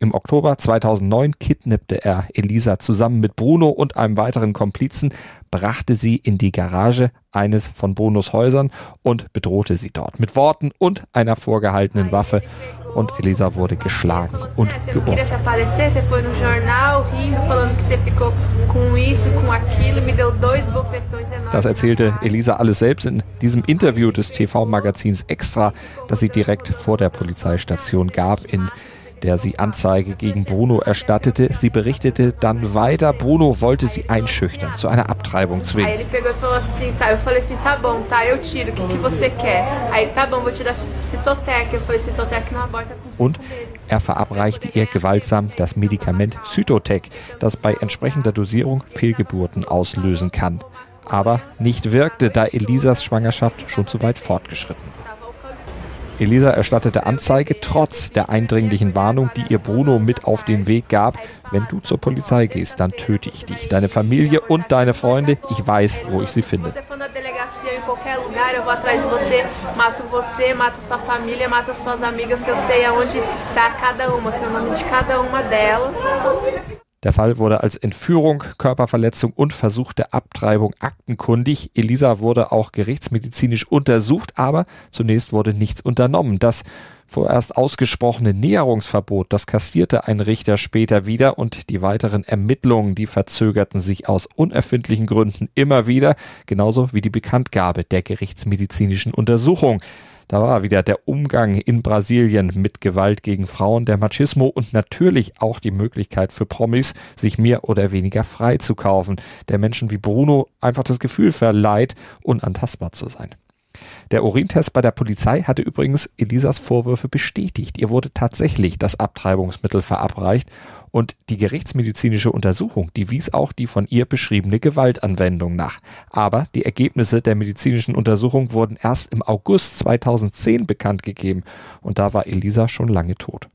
Im Oktober 2009 kidnappte er Elisa zusammen mit Bruno und einem weiteren Komplizen, brachte sie in die Garage eines von Brunos Häusern und bedrohte sie dort mit Worten und einer vorgehaltenen Waffe. Und Elisa wurde geschlagen und geohrfeigt. Das erzählte Elisa alles selbst in diesem Interview des TV-Magazins Extra, das sie direkt vor der Polizeistation gab in der sie Anzeige gegen Bruno erstattete. Sie berichtete dann weiter, Bruno wollte sie einschüchtern, zu einer Abtreibung zwingen. Und er verabreichte ihr gewaltsam das Medikament Cytotec, das bei entsprechender Dosierung Fehlgeburten auslösen kann. Aber nicht wirkte, da Elisas Schwangerschaft schon zu weit fortgeschritten war. Elisa erstattete Anzeige trotz der eindringlichen Warnung, die ihr Bruno mit auf den Weg gab. Wenn du zur Polizei gehst, dann töte ich dich, deine Familie und deine Freunde. Ich weiß, wo ich sie finde. Der Fall wurde als Entführung, Körperverletzung und versuchte Abtreibung aktenkundig. Elisa wurde auch gerichtsmedizinisch untersucht, aber zunächst wurde nichts unternommen. Das vorerst ausgesprochene Näherungsverbot, das kassierte ein Richter später wieder und die weiteren Ermittlungen, die verzögerten sich aus unerfindlichen Gründen immer wieder, genauso wie die Bekanntgabe der gerichtsmedizinischen Untersuchung. Da war wieder der Umgang in Brasilien mit Gewalt gegen Frauen, der Machismo und natürlich auch die Möglichkeit für Promis, sich mehr oder weniger frei zu kaufen, der Menschen wie Bruno einfach das Gefühl verleiht, unantastbar zu sein. Der Urintest bei der Polizei hatte übrigens Elisas Vorwürfe bestätigt. Ihr wurde tatsächlich das Abtreibungsmittel verabreicht und die gerichtsmedizinische Untersuchung, die wies auch die von ihr beschriebene Gewaltanwendung nach. Aber die Ergebnisse der medizinischen Untersuchung wurden erst im August 2010 bekannt gegeben und da war Elisa schon lange tot.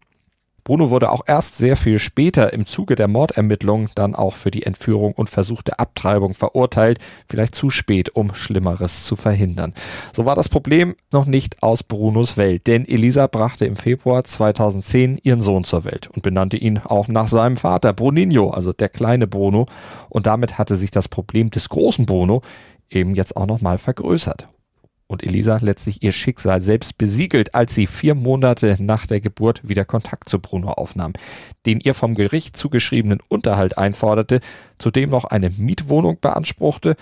Bruno wurde auch erst sehr viel später im Zuge der Mordermittlungen dann auch für die Entführung und versuchte Abtreibung verurteilt, vielleicht zu spät, um Schlimmeres zu verhindern. So war das Problem noch nicht aus Brunos Welt, denn Elisa brachte im Februar 2010 ihren Sohn zur Welt und benannte ihn auch nach seinem Vater, Bruninho, also der kleine Bruno, und damit hatte sich das Problem des großen Bruno eben jetzt auch nochmal vergrößert und Elisa letztlich ihr Schicksal selbst besiegelt, als sie vier Monate nach der Geburt wieder Kontakt zu Bruno aufnahm, den ihr vom Gericht zugeschriebenen Unterhalt einforderte, zudem noch eine Mietwohnung beanspruchte,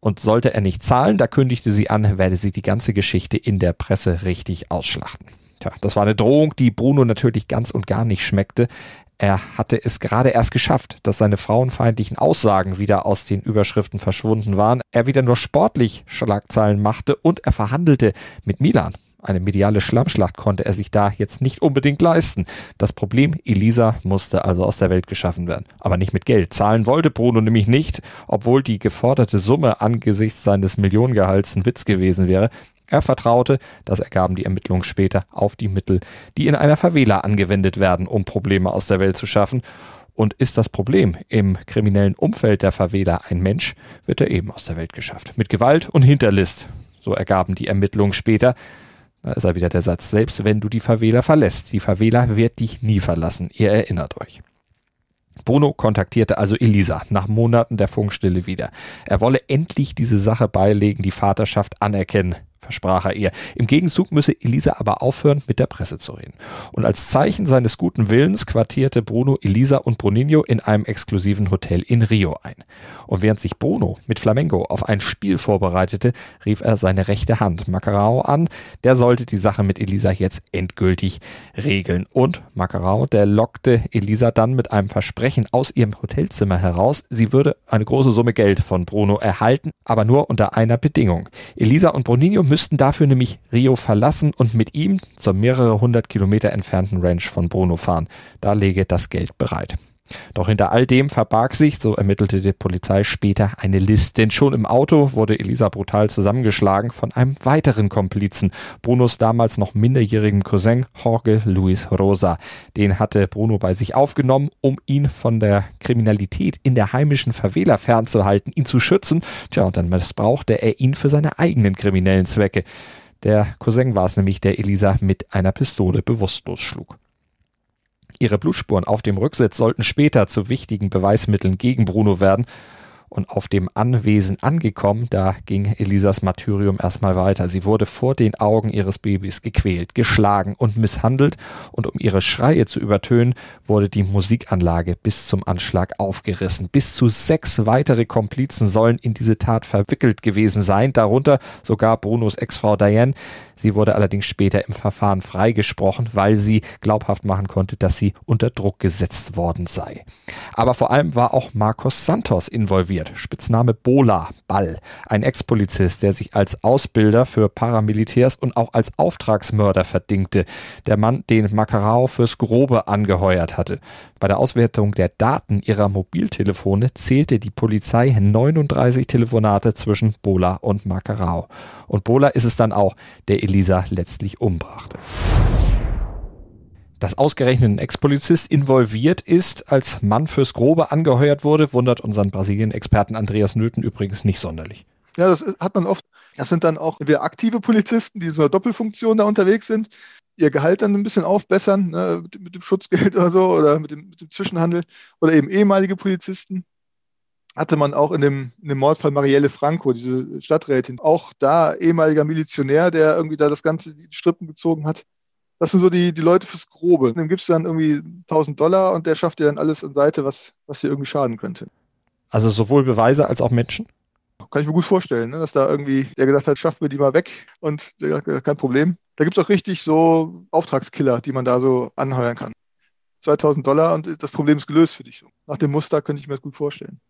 und sollte er nicht zahlen, da kündigte sie an, werde sie die ganze Geschichte in der Presse richtig ausschlachten. Tja, das war eine Drohung, die Bruno natürlich ganz und gar nicht schmeckte. Er hatte es gerade erst geschafft, dass seine frauenfeindlichen Aussagen wieder aus den Überschriften verschwunden waren, er wieder nur sportlich Schlagzeilen machte und er verhandelte mit Milan. Eine mediale Schlammschlacht konnte er sich da jetzt nicht unbedingt leisten. Das Problem, Elisa musste also aus der Welt geschaffen werden. Aber nicht mit Geld. Zahlen wollte Bruno nämlich nicht, obwohl die geforderte Summe angesichts seines Millionengehalts ein Witz gewesen wäre. Er vertraute, das ergaben die Ermittlungen später, auf die Mittel, die in einer Favela angewendet werden, um Probleme aus der Welt zu schaffen. Und ist das Problem im kriminellen Umfeld der Favela ein Mensch, wird er eben aus der Welt geschafft. Mit Gewalt und Hinterlist. So ergaben die Ermittlungen später. Da ist er wieder der Satz, selbst wenn du die Favela verlässt, die Favela wird dich nie verlassen. Ihr erinnert euch. Bruno kontaktierte also Elisa nach Monaten der Funkstille wieder. Er wolle endlich diese Sache beilegen, die Vaterschaft anerkennen versprach er ihr. Im Gegenzug müsse Elisa aber aufhören, mit der Presse zu reden. Und als Zeichen seines guten Willens quartierte Bruno Elisa und Bruninho in einem exklusiven Hotel in Rio ein. Und während sich Bruno mit Flamengo auf ein Spiel vorbereitete, rief er seine rechte Hand Macarao an. Der sollte die Sache mit Elisa jetzt endgültig regeln. Und Macarao, der lockte Elisa dann mit einem Versprechen aus ihrem Hotelzimmer heraus, sie würde eine große Summe Geld von Bruno erhalten, aber nur unter einer Bedingung. Elisa und Bruninho müssten dafür nämlich Rio verlassen und mit ihm zur mehrere hundert Kilometer entfernten Ranch von Bruno fahren. Da lege das Geld bereit. Doch hinter all dem verbarg sich, so ermittelte die Polizei später, eine List. Denn schon im Auto wurde Elisa brutal zusammengeschlagen von einem weiteren Komplizen, Brunos damals noch minderjährigen Cousin Jorge Luis Rosa. Den hatte Bruno bei sich aufgenommen, um ihn von der Kriminalität in der heimischen Favela fernzuhalten, ihn zu schützen. Tja, und dann missbrauchte er ihn für seine eigenen kriminellen Zwecke. Der Cousin war es nämlich, der Elisa mit einer Pistole bewusstlos schlug. Ihre Blutspuren auf dem Rücksitz sollten später zu wichtigen Beweismitteln gegen Bruno werden und auf dem Anwesen angekommen, da ging Elisas Martyrium erstmal weiter. Sie wurde vor den Augen ihres Babys gequält, geschlagen und misshandelt und um ihre Schreie zu übertönen, wurde die Musikanlage bis zum Anschlag aufgerissen. Bis zu sechs weitere Komplizen sollen in diese Tat verwickelt gewesen sein, darunter sogar Brunos Ex-Frau Diane. Sie wurde allerdings später im Verfahren freigesprochen, weil sie glaubhaft machen konnte, dass sie unter Druck gesetzt worden sei. Aber vor allem war auch Marcos Santos involviert. Spitzname Bola, Ball. Ein Ex-Polizist, der sich als Ausbilder für Paramilitärs und auch als Auftragsmörder verdingte. Der Mann, den Macarao fürs Grobe angeheuert hatte. Bei der Auswertung der Daten ihrer Mobiltelefone zählte die Polizei 39 Telefonate zwischen Bola und Macarao. Und Bola ist es dann auch, der Elisa letztlich umbrachte. Dass ausgerechnet ein Ex-Polizist involviert ist, als Mann fürs Grobe angeheuert wurde, wundert unseren Brasilien-Experten Andreas Nöthen übrigens nicht sonderlich. Ja, das hat man oft. Das sind dann auch entweder aktive Polizisten, die so eine Doppelfunktion da unterwegs sind, ihr Gehalt dann ein bisschen aufbessern, ne, mit, mit, dem Schutzgeld oder so, oder mit dem, mit dem, Zwischenhandel, oder eben ehemalige Polizisten. Hatte man auch in dem, in dem Mordfall Marielle Franco, diese Stadträtin, auch da ehemaliger Milizionär, der irgendwie da das Ganze die Strippen gezogen hat. Das sind so die, die Leute fürs Grobe. Dem gibst du dann irgendwie 1000 Dollar und der schafft dir dann alles an Seite, was, was dir irgendwie schaden könnte. Also sowohl Beweise als auch Menschen? Kann ich mir gut vorstellen, ne? dass da irgendwie der gesagt hat, schafft mir die mal weg und der, kein Problem. Da gibt es auch richtig so Auftragskiller, die man da so anheuern kann. 2000 Dollar und das Problem ist gelöst für dich. Nach dem Muster könnte ich mir das gut vorstellen.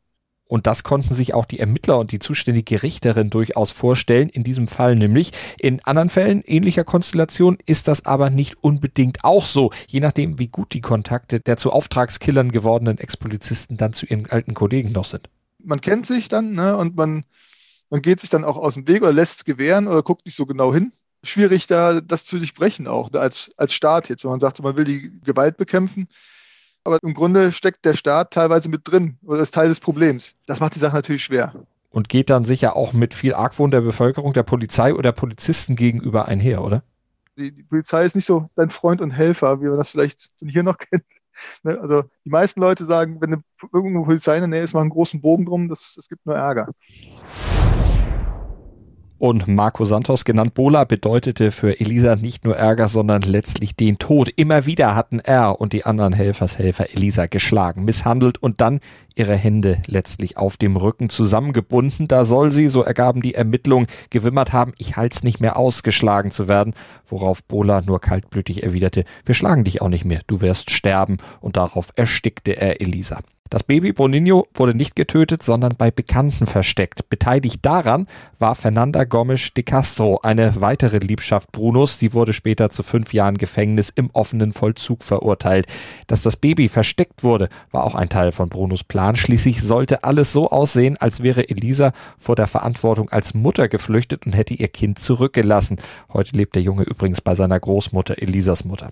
Und das konnten sich auch die Ermittler und die zuständige Richterin durchaus vorstellen, in diesem Fall nämlich. In anderen Fällen ähnlicher Konstellation ist das aber nicht unbedingt auch so, je nachdem, wie gut die Kontakte der zu Auftragskillern gewordenen Ex-Polizisten dann zu ihren alten Kollegen noch sind. Man kennt sich dann ne, und man, man geht sich dann auch aus dem Weg oder lässt es gewähren oder guckt nicht so genau hin. Schwierig da das zu durchbrechen auch, als, als Staat jetzt, wenn man sagt, man will die Gewalt bekämpfen aber im Grunde steckt der Staat teilweise mit drin oder ist Teil des Problems. Das macht die Sache natürlich schwer. Und geht dann sicher auch mit viel Argwohn der Bevölkerung, der Polizei oder Polizisten gegenüber einher, oder? Die, die Polizei ist nicht so dein Freund und Helfer, wie man das vielleicht von hier noch kennt. Ne, also die meisten Leute sagen, wenn eine, irgendeine Polizei in der Nähe ist, machen einen großen Bogen drum, das, das gibt nur Ärger. Und Marco Santos, genannt Bola, bedeutete für Elisa nicht nur Ärger, sondern letztlich den Tod. Immer wieder hatten er und die anderen Helfershelfer Elisa geschlagen, misshandelt und dann ihre Hände letztlich auf dem Rücken zusammengebunden. Da soll sie, so ergaben die Ermittlungen, gewimmert haben, ich halt's nicht mehr ausgeschlagen zu werden, worauf Bola nur kaltblütig erwiderte, wir schlagen dich auch nicht mehr, du wirst sterben. Und darauf erstickte er Elisa. Das Baby Boninho wurde nicht getötet, sondern bei Bekannten versteckt. Beteiligt daran war Fernanda Gomes de Castro, eine weitere Liebschaft Brunos. Sie wurde später zu fünf Jahren Gefängnis im offenen Vollzug verurteilt. Dass das Baby versteckt wurde, war auch ein Teil von Brunos Plan. Schließlich sollte alles so aussehen, als wäre Elisa vor der Verantwortung als Mutter geflüchtet und hätte ihr Kind zurückgelassen. Heute lebt der Junge übrigens bei seiner Großmutter, Elisas Mutter.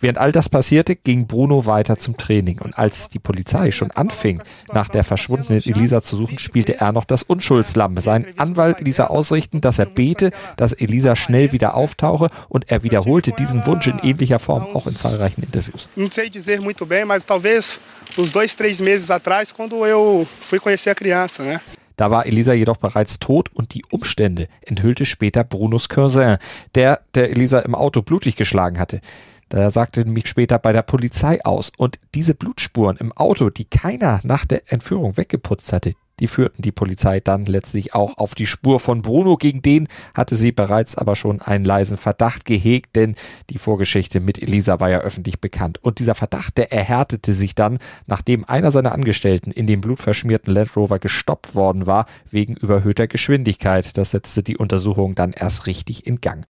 Während all das passierte, ging Bruno weiter zum Training und als die Polizei schon anfing, nach der verschwundenen Elisa zu suchen, spielte er noch das Unschuldslamm. Sein Anwalt ließ er ausrichten, dass er bete, dass Elisa schnell wieder auftauche und er wiederholte diesen Wunsch in ähnlicher Form auch in zahlreichen Interviews. Não sei dizer muito bem, mas talvez uns dois, três meses atrás, quando eu fui conhecer a criança, né? Da war Elisa jedoch bereits tot und die Umstände enthüllte später Brunos Cousin, der der Elisa im Auto blutig geschlagen hatte. Da sagte mich später bei der Polizei aus. Und diese Blutspuren im Auto, die keiner nach der Entführung weggeputzt hatte, Die führten die Polizei dann letztlich auch auf die Spur von Bruno. Gegen den hatte sie bereits aber schon einen leisen Verdacht gehegt, denn die Vorgeschichte mit Elisa war ja öffentlich bekannt. Und dieser Verdacht, der erhärtete sich dann, nachdem einer seiner Angestellten in dem blutverschmierten Land Rover gestoppt worden war, wegen überhöhter Geschwindigkeit. Das setzte die Untersuchung dann erst richtig in Gang.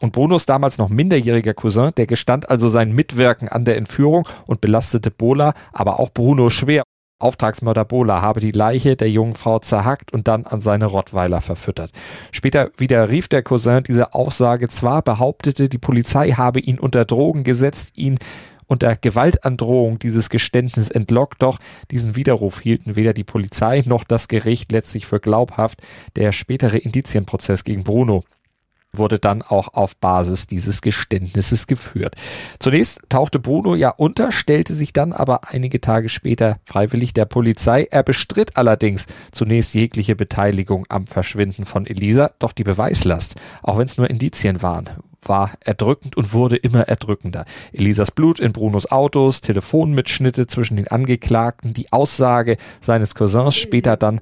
Und Brunos damals noch minderjähriger Cousin, der gestand also sein Mitwirken an der Entführung und belastete Bola, aber auch Bruno schwer. Auftragsmörder Bola habe die Leiche der jungen Frau zerhackt und dann an seine Rottweiler verfüttert. Später widerrief der Cousin diese Aussage zwar, behauptete, die Polizei habe ihn unter Drogen gesetzt, ihn unter Gewaltandrohung dieses Geständnis entlockt, doch diesen Widerruf hielten weder die Polizei noch das Gericht letztlich für glaubhaft. Der spätere Indizienprozess gegen Bruno wurde dann auch auf Basis dieses Geständnisses geführt. Zunächst tauchte Bruno ja unter, stellte sich dann aber einige Tage später freiwillig der Polizei. Er bestritt allerdings zunächst jegliche Beteiligung am Verschwinden von Elisa, doch die Beweislast, auch wenn es nur Indizien waren, war erdrückend und wurde immer erdrückender. Elisas Blut in Brunos Autos, Telefonmitschnitte zwischen den Angeklagten, die Aussage seines Cousins später dann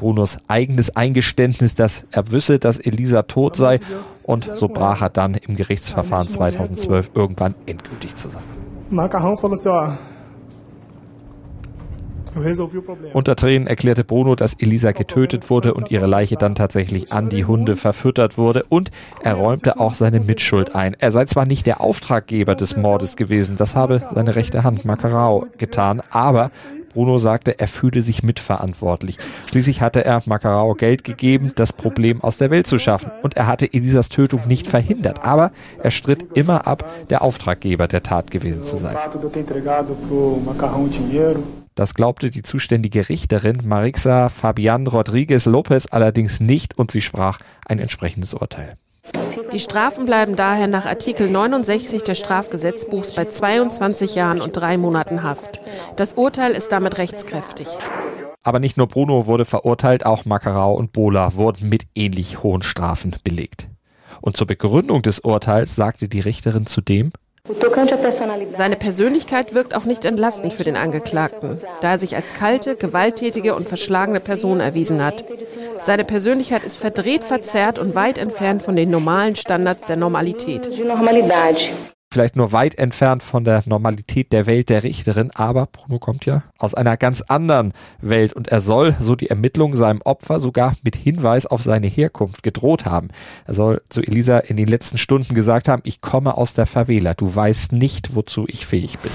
Brunos eigenes Eingeständnis, dass er wisse, dass Elisa tot sei. Und so brach er dann im Gerichtsverfahren 2012 irgendwann endgültig zusammen. Unter Tränen erklärte Bruno, dass Elisa getötet wurde und ihre Leiche dann tatsächlich an die Hunde verfüttert wurde und er räumte auch seine Mitschuld ein. Er sei zwar nicht der Auftraggeber des Mordes gewesen, das habe seine rechte Hand Makarao getan, aber Bruno sagte, er fühle sich mitverantwortlich. Schließlich hatte er Macarao Geld gegeben, das Problem aus der Welt zu schaffen. Und er hatte Elisas Tötung nicht verhindert. Aber er stritt immer ab, der Auftraggeber der Tat gewesen zu sein. Das glaubte die zuständige Richterin Marixa Fabian Rodriguez Lopez allerdings nicht und sie sprach ein entsprechendes Urteil. Die Strafen bleiben daher nach Artikel 69 des Strafgesetzbuchs bei 22 Jahren und drei Monaten Haft. Das Urteil ist damit rechtskräftig. Aber nicht nur Bruno wurde verurteilt, auch Makarau und Bola wurden mit ähnlich hohen Strafen belegt. Und zur Begründung des Urteils sagte die Richterin zudem, seine Persönlichkeit wirkt auch nicht entlastend für den Angeklagten, da er sich als kalte, gewalttätige und verschlagene Person erwiesen hat. Seine Persönlichkeit ist verdreht, verzerrt und weit entfernt von den normalen Standards der Normalität vielleicht nur weit entfernt von der Normalität der Welt der Richterin, aber Bruno kommt ja aus einer ganz anderen Welt und er soll, so die Ermittlung, seinem Opfer sogar mit Hinweis auf seine Herkunft gedroht haben. Er soll zu Elisa in den letzten Stunden gesagt haben, ich komme aus der Favela, du weißt nicht, wozu ich fähig bin.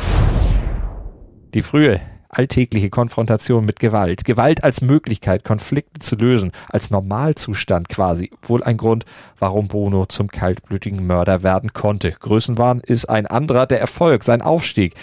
Die frühe alltägliche Konfrontation mit Gewalt. Gewalt als Möglichkeit, Konflikte zu lösen, als Normalzustand quasi. Wohl ein Grund, warum Bruno zum kaltblütigen Mörder werden konnte. Größenwahn ist ein anderer, der Erfolg, sein Aufstieg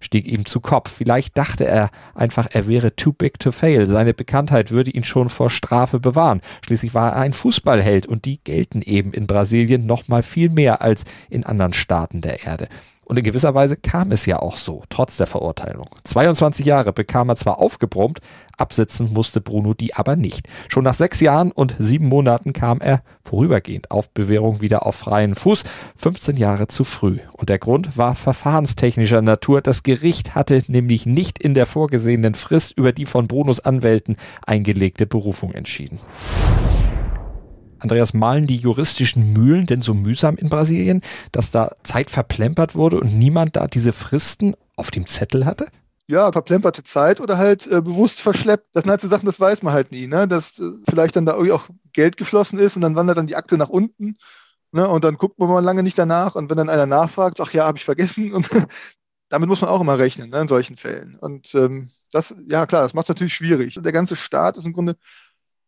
stieg ihm zu Kopf. Vielleicht dachte er einfach, er wäre too big to fail. Seine Bekanntheit würde ihn schon vor Strafe bewahren. Schließlich war er ein Fußballheld und die gelten eben in Brasilien noch mal viel mehr als in anderen Staaten der Erde. Und in gewisser Weise kam es ja auch so, trotz der Verurteilung. 22 Jahre bekam er zwar aufgebrummt, absitzen musste Bruno die aber nicht. Schon nach sechs Jahren und sieben Monaten kam er vorübergehend auf Bewährung wieder auf freien Fuß, 15 Jahre zu früh. Und der Grund war verfahrenstechnischer Natur. Das Gericht hatte nämlich nicht in der vorgesehenen Frist über die von Brunos Anwälten eingelegte Berufung entschieden. Andreas, malen die juristischen Mühlen denn so mühsam in Brasilien, dass da Zeit verplempert wurde und niemand da diese Fristen auf dem Zettel hatte? ja, verplemperte Zeit oder halt äh, bewusst verschleppt. Das sind halt so Sachen, das weiß man halt nie, ne? Dass äh, vielleicht dann da irgendwie auch Geld geflossen ist und dann wandert dann die Akte nach unten. Ne? Und dann guckt man mal lange nicht danach und wenn dann einer nachfragt, ach ja, habe ich vergessen. Und damit muss man auch immer rechnen, ne, in solchen Fällen. Und ähm, das, ja klar, das macht es natürlich schwierig. Der ganze Staat ist im Grunde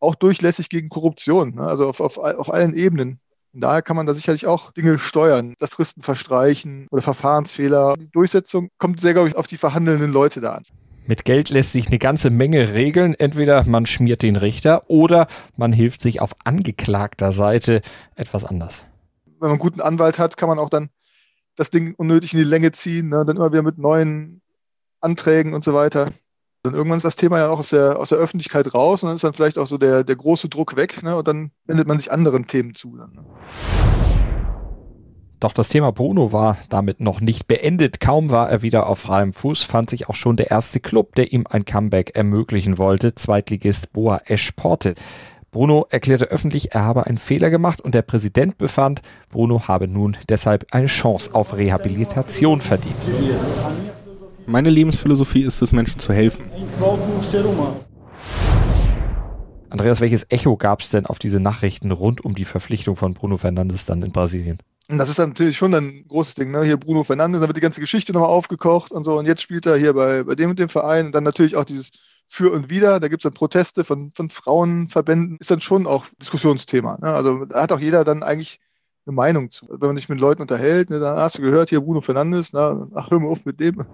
auch durchlässig gegen Korruption, ne? also auf, auf, auf allen Ebenen. Und daher kann man da sicherlich auch Dinge steuern, das Fristen verstreichen oder Verfahrensfehler. Die Durchsetzung kommt sehr, glaube ich, auf die verhandelnden Leute da an. Mit Geld lässt sich eine ganze Menge regeln. Entweder man schmiert den Richter oder man hilft sich auf angeklagter Seite etwas anders. Wenn man einen guten Anwalt hat, kann man auch dann das Ding unnötig in die Länge ziehen, ne? dann immer wieder mit neuen Anträgen und so weiter. Dann irgendwann ist das Thema ja auch aus der, aus der Öffentlichkeit raus und dann ist dann vielleicht auch so der, der große Druck weg ne? und dann wendet man sich anderen Themen zu. Dann, ne? Doch das Thema Bruno war damit noch nicht beendet. Kaum war er wieder auf freiem Fuß, fand sich auch schon der erste Club, der ihm ein Comeback ermöglichen wollte, Zweitligist Boa Eschporte. Bruno erklärte öffentlich, er habe einen Fehler gemacht und der Präsident befand, Bruno habe nun deshalb eine Chance auf Rehabilitation verdient. Meine Lebensphilosophie ist es, Menschen zu helfen. Andreas, welches Echo gab es denn auf diese Nachrichten rund um die Verpflichtung von Bruno Fernandes dann in Brasilien? Das ist dann natürlich schon ein großes Ding, ne? Hier Bruno Fernandes, da wird die ganze Geschichte nochmal aufgekocht und so. Und jetzt spielt er hier bei, bei dem und dem Verein. Und dann natürlich auch dieses Für und Wider. Da gibt es dann Proteste von, von Frauenverbänden. Ist dann schon auch Diskussionsthema. Ne? Also da hat auch jeder dann eigentlich eine Meinung zu. Wenn man sich mit Leuten unterhält, ne, dann hast du gehört, hier Bruno Fernandes, na, ach, hör mal auf mit dem.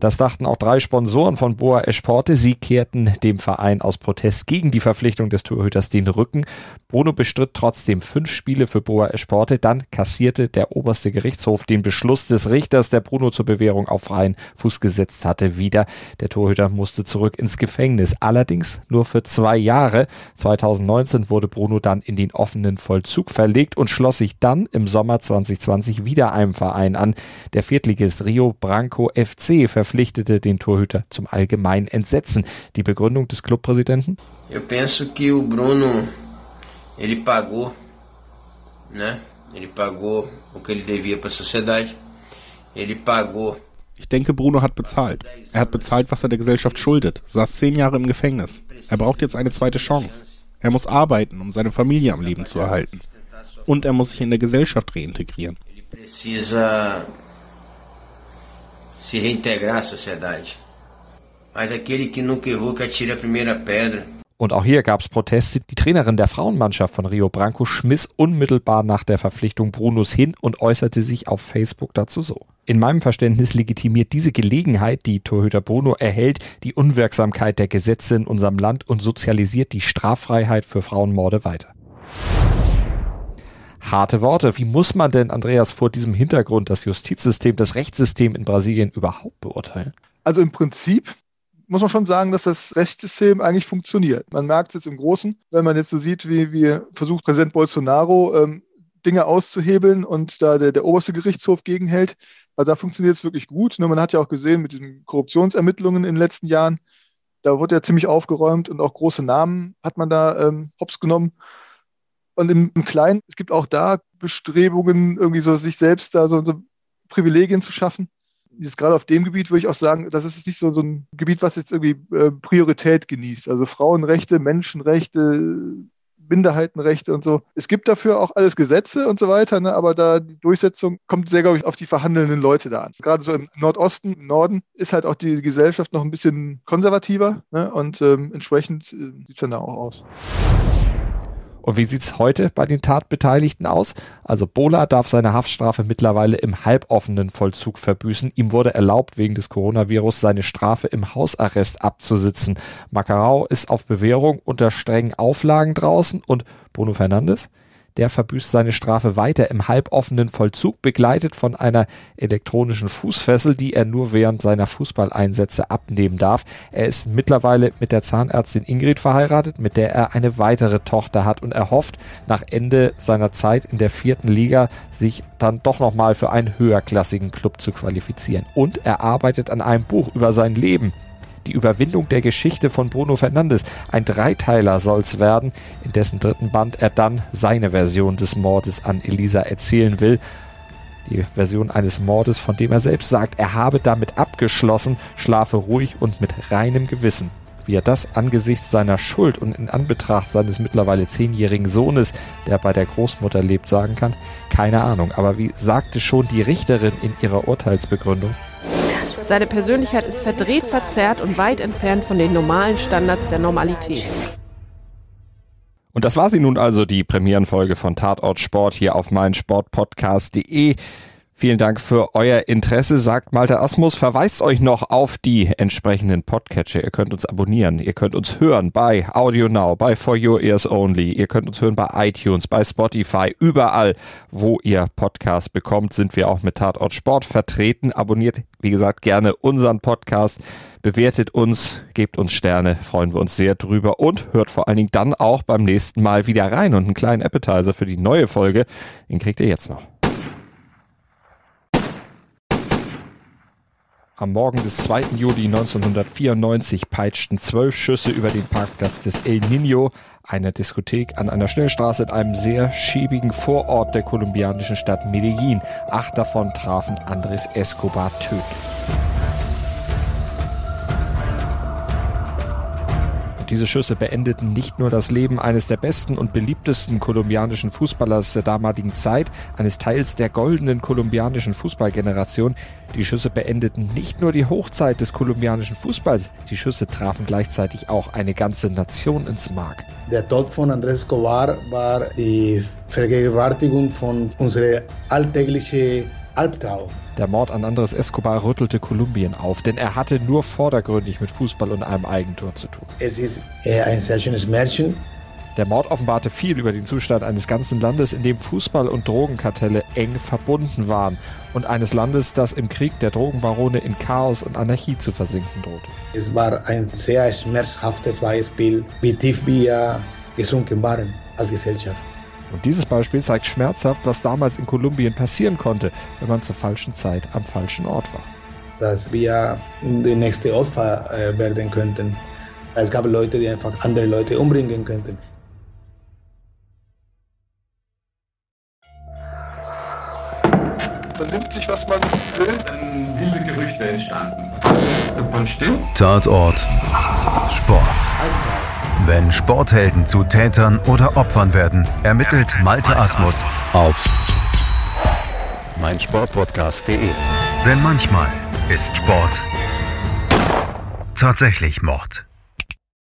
Das dachten auch drei Sponsoren von Boa Esporte. Sie kehrten dem Verein aus Protest gegen die Verpflichtung des Torhüters den Rücken. Bruno bestritt trotzdem fünf Spiele für Boa Esporte. Dann kassierte der oberste Gerichtshof den Beschluss des Richters, der Bruno zur Bewährung auf freien Fuß gesetzt hatte, wieder. Der Torhüter musste zurück ins Gefängnis. Allerdings nur für zwei Jahre. 2019 wurde Bruno dann in den offenen Vollzug verlegt und schloss sich dann im Sommer 2020 wieder einem Verein an. Der Viertligist Rio Branco FC verpflichtete den Torhüter zum allgemeinen Entsetzen. Die Begründung des Clubpräsidenten? Eu penso que o Bruno ele pagou, né? Ele pagou o que ele devia para a sociedade. Ele pagou ich denke, Bruno hat bezahlt. Er hat bezahlt, was er der Gesellschaft schuldet, saß zehn Jahre im Gefängnis. Er braucht jetzt eine zweite Chance. Er muss arbeiten, um seine Familie am Leben zu erhalten. Und er muss sich in der Gesellschaft reintegrieren. Se reintegrar à sociedade. Mas aquele que nunca errou que atire a primeira pedra. Und auch hier gab es Proteste. Die Trainerin der Frauenmannschaft von Rio Branco schmiss unmittelbar nach der Verpflichtung Brunos hin und äußerte sich auf Facebook dazu so. In meinem Verständnis legitimiert diese Gelegenheit, die Torhüter Bruno erhält, die Unwirksamkeit der Gesetze in unserem Land und sozialisiert die Straffreiheit für Frauenmorde weiter. Harte Worte. Wie muss man denn, Andreas, vor diesem Hintergrund das Justizsystem, das Rechtssystem in Brasilien überhaupt beurteilen? Also im Prinzip muss man schon sagen, dass das Rechtssystem eigentlich funktioniert. Man merkt es jetzt im Großen, wenn man jetzt so sieht, wie, wie versucht Präsident Bolsonaro ähm, Dinge auszuhebeln und da der, der oberste Gerichtshof gegenhält. Also da funktioniert es wirklich gut. Nur man hat ja auch gesehen mit diesen Korruptionsermittlungen in den letzten Jahren, da wurde ja ziemlich aufgeräumt und auch große Namen hat man da ähm, hops genommen. Und im, im Kleinen, es gibt auch da Bestrebungen, irgendwie so sich selbst da so, so Privilegien zu schaffen. Jetzt gerade auf dem Gebiet würde ich auch sagen, das ist nicht so, so ein Gebiet, was jetzt irgendwie äh, Priorität genießt. Also Frauenrechte, Menschenrechte, Minderheitenrechte und so. Es gibt dafür auch alles Gesetze und so weiter, ne? aber da die Durchsetzung kommt sehr, glaube ich, auf die verhandelnden Leute da an. Gerade so im Nordosten, im Norden ist halt auch die Gesellschaft noch ein bisschen konservativer ne? und ähm, entsprechend äh, sieht es dann da auch aus. Und wie sieht's heute bei den Tatbeteiligten aus? Also Bola darf seine Haftstrafe mittlerweile im halboffenen Vollzug verbüßen. Ihm wurde erlaubt, wegen des Coronavirus seine Strafe im Hausarrest abzusitzen. Macarao ist auf Bewährung unter strengen Auflagen draußen und Bruno Fernandes? Der verbüßt seine Strafe weiter im halboffenen Vollzug, begleitet von einer elektronischen Fußfessel, die er nur während seiner Fußballeinsätze abnehmen darf. Er ist mittlerweile mit der Zahnärztin Ingrid verheiratet, mit der er eine weitere Tochter hat und er hofft, nach Ende seiner Zeit in der vierten Liga sich dann doch nochmal für einen höherklassigen Club zu qualifizieren. Und er arbeitet an einem Buch über sein Leben die Überwindung der Geschichte von Bruno Fernandes. Ein Dreiteiler soll's werden, in dessen dritten Band er dann seine Version des Mordes an Elisa erzählen will. Die Version eines Mordes, von dem er selbst sagt, er habe damit abgeschlossen, schlafe ruhig und mit reinem Gewissen. Wie er das angesichts seiner Schuld und in Anbetracht seines mittlerweile zehnjährigen Sohnes, der bei der Großmutter lebt, sagen kann, keine Ahnung. Aber wie sagte schon die Richterin in ihrer Urteilsbegründung, seine Persönlichkeit ist verdreht, verzerrt und weit entfernt von den normalen Standards der Normalität. Und das war sie nun also, die Premierenfolge von Tatort Sport hier auf meinsportpodcast.de. Vielen Dank für euer Interesse, sagt Malte Asmus. Verweist euch noch auf die entsprechenden Podcatcher. Ihr könnt uns abonnieren. Ihr könnt uns hören bei Audio Now, bei For Your Ears Only. Ihr könnt uns hören bei iTunes, bei Spotify. Überall, wo ihr Podcasts bekommt, sind wir auch mit Tatort Sport vertreten. Abonniert, wie gesagt, gerne unseren Podcast. Bewertet uns, gebt uns Sterne, freuen wir uns sehr drüber und hört vor allen Dingen dann auch beim nächsten Mal wieder rein. Und einen kleinen Appetizer für die neue Folge, den kriegt ihr jetzt noch. Am Morgen des 2. Juli 1994 peitschten zwölf Schüsse über den Parkplatz des El Nino, einer Diskothek an einer Schnellstraße in einem sehr schäbigen Vorort der kolumbianischen Stadt Medellin. Acht davon trafen Andres Escobar tödlich. Diese Schüsse beendeten nicht nur das Leben eines der besten und beliebtesten kolumbianischen Fußballers der damaligen Zeit, eines Teils der goldenen kolumbianischen Fußballgeneration. Die Schüsse beendeten nicht nur die Hochzeit des kolumbianischen Fußballs, die Schüsse trafen gleichzeitig auch eine ganze Nation ins Mark. Der Tod von Andrés Escobar war die Vergegenwärtigung von unserer alltäglichen Albtraum. Der Mord an Andres Escobar rüttelte Kolumbien auf, denn er hatte nur vordergründig mit Fußball und einem Eigentor zu tun. Es ist äh, ein sehr schönes Märchen. Der Mord offenbarte viel über den Zustand eines ganzen Landes, in dem Fußball und Drogenkartelle eng verbunden waren und eines Landes, das im Krieg der Drogenbarone in Chaos und Anarchie zu versinken drohte. Es war ein sehr schmerzhaftes Beispiel, wie tief wir gesunken waren als Gesellschaft. Und dieses Beispiel zeigt schmerzhaft, was damals in Kolumbien passieren konnte, wenn man zur falschen Zeit am falschen Ort war. Dass wir die nächste Opfer äh, werden könnten. Es gab Leute, die einfach andere Leute umbringen könnten. Man nimmt sich, was man will. Dann wilde Gerüchte entstanden. Was davon stimmt? Tatort Sport. Wenn Sporthelden zu Tätern oder Opfern werden, ermittelt Malte Asmus auf meinsportpodcast.de. Denn manchmal ist Sport tatsächlich Mord.